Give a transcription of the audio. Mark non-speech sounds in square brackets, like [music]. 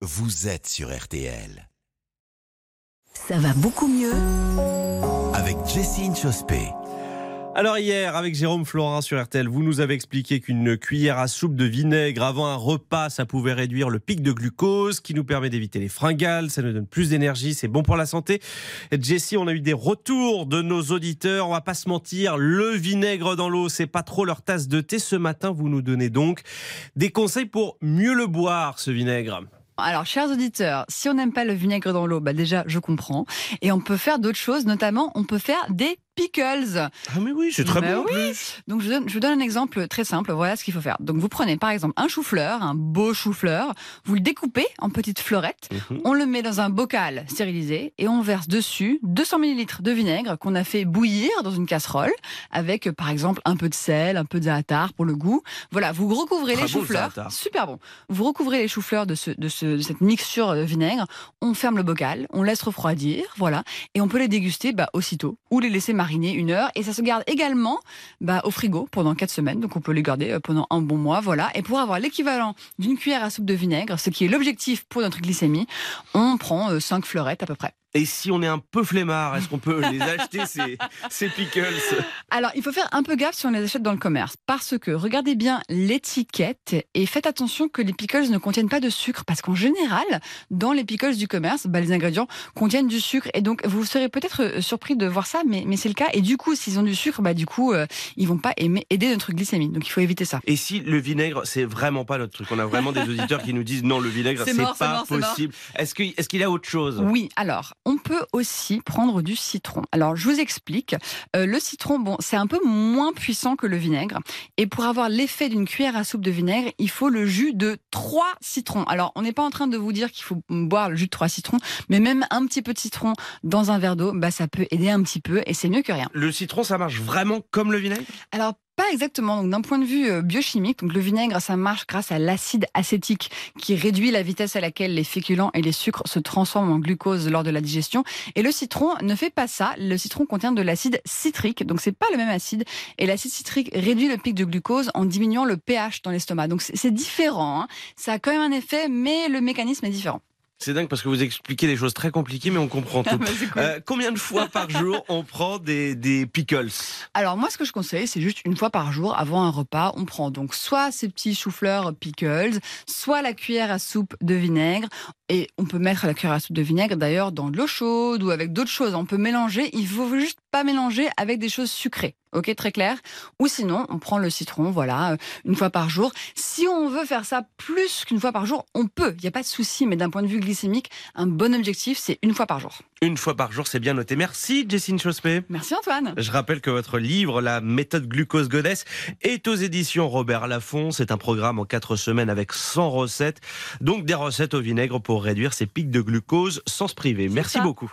vous êtes sur RTL. Ça va beaucoup mieux Avec Jessine Chospé. Alors hier, avec Jérôme Florin sur RTL, vous nous avez expliqué qu'une cuillère à soupe de vinaigre avant un repas, ça pouvait réduire le pic de glucose, qui nous permet d'éviter les fringales, ça nous donne plus d'énergie, c'est bon pour la santé. Et Jessie, on a eu des retours de nos auditeurs, on va pas se mentir, le vinaigre dans l'eau, c'est pas trop leur tasse de thé. Ce matin, vous nous donnez donc des conseils pour mieux le boire, ce vinaigre. Alors, chers auditeurs, si on n'aime pas le vinaigre dans l'eau, bah déjà, je comprends. Et on peut faire d'autres choses, notamment, on peut faire des pickles. Ah mais oui, c'est très Bah bon oui. plus. Donc, je, donne, je vous donne un exemple très simple. Voilà ce qu'il faut faire. Donc, vous prenez par exemple un chou-fleur, un beau chou-fleur, vous le découpez en petites fleurettes, Mhm. on le met dans un bocal stérilisé et on verse dessus 200 ml de vinaigre qu'on a fait bouillir dans une casserole avec, euh, par exemple, un peu de sel, un peu de za'atar pour le goût. Voilà, vous recouvrez Très les bon, le chou-fleurs. za'atar. Super bon. Vous recouvrez les chou-fleurs de, ce, de, ce- de cette mixture de vinaigre. On ferme le bocal, on laisse refroidir, voilà, et on peut les déguster bah, aussitôt ou les laisser mariner une heure. Et ça se garde également bah, au frigo pendant 4 semaines, donc on peut les garder euh, pendant un bon mois, voilà. Et pour avoir l'équivalent d'une cuillère à soupe de vinaigre, ce qui est l'objectif pour notre glycémie, on prend 5 fleurettes à peu près. Et si on est un peu flemmard, est-ce qu'on peut les acheter [laughs] ces, ces pickles? Alors, il faut faire un peu gaffe si on les achète dans le commerce, parce que regardez bien l'étiquette et faites attention que les pickles ne contiennent pas de sucre, parce qu'en général, dans les pickles du commerce, bah, les ingrédients contiennent du sucre, et donc vous serez peut-être euh, surpris de voir ça, mais, mais c'est le cas. Et du coup, s'ils ont du sucre, bah du coup, euh, ils vont pas aimer, aider notre glycémie, donc il faut éviter ça. Et si le vinaigre, c'est vraiment pas notre truc On a vraiment des [laughs] auditeurs qui nous disent non, le vinaigre, C'est pas mort. possible. Est-ce qu'il est qu'il y a autre chose? Oui, alors, on peut aussi prendre du citron. Alors, je vous explique. Euh, le citron, bon, c'est un peu moins puissant que le vinaigre. Et pour avoir l'effet d'une cuillère à soupe de vinaigre, il faut le jus de trois citrons. Alors, on n'est pas en train de vous dire qu'il faut boire le jus de trois citrons, mais même un petit peu de citron dans un verre d'eau, bah, ça peut aider un petit peu et c'est mieux que rien. Le citron, ça marche vraiment comme le vinaigre? Alors, pas exactement. Donc, d'un point de vue euh, biochimique, donc le vinaigre, ça marche grâce à l'acide acétique qui réduit la vitesse à laquelle les féculents et les sucres se transforment en glucose lors de la digestion. Et le citron ne fait pas ça. Le citron contient de l'acide citrique, donc c'est pas le même acide. Et l'acide citrique réduit le pic de glucose en diminuant le pH dans l'estomac. Donc, c'est différent. hein. Ça a quand même un effet, mais le mécanisme est différent. C'est dingue parce que vous expliquez des choses très compliquées, mais on comprend tout. c'est cool. Euh, combien de fois par jour [laughs] on prend des, des pickles Alors moi, ce que je conseille, c'est juste une fois par jour, avant un repas, on prend donc soit ces petits choux-fleurs pickles, soit la cuillère à soupe de vinaigre. Et on peut mettre la cuillère à soupe de vinaigre d'ailleurs dans de l'eau chaude ou avec d'autres choses. On peut mélanger. Il faut juste pas mélanger avec des choses sucrées. Ok, très clair. Ou sinon, on prend le citron, voilà, euh, une fois par jour. Si on veut faire ça plus qu'une fois par jour, on peut. Il n'y a pas de souci. Mais d'un point de vue glycémique, un bon objectif, c'est une fois par jour. Une fois par jour, c'est bien noté. Merci, Jessine Chospé. Merci Antoine. Je rappelle que votre livre, La méthode glucose goddess, est aux éditions Robert Laffont. C'est un programme en quatre semaines avec 100 recettes. Donc des recettes au vinaigre pour réduire ses pics de glucose sans se priver. Merci ça. beaucoup.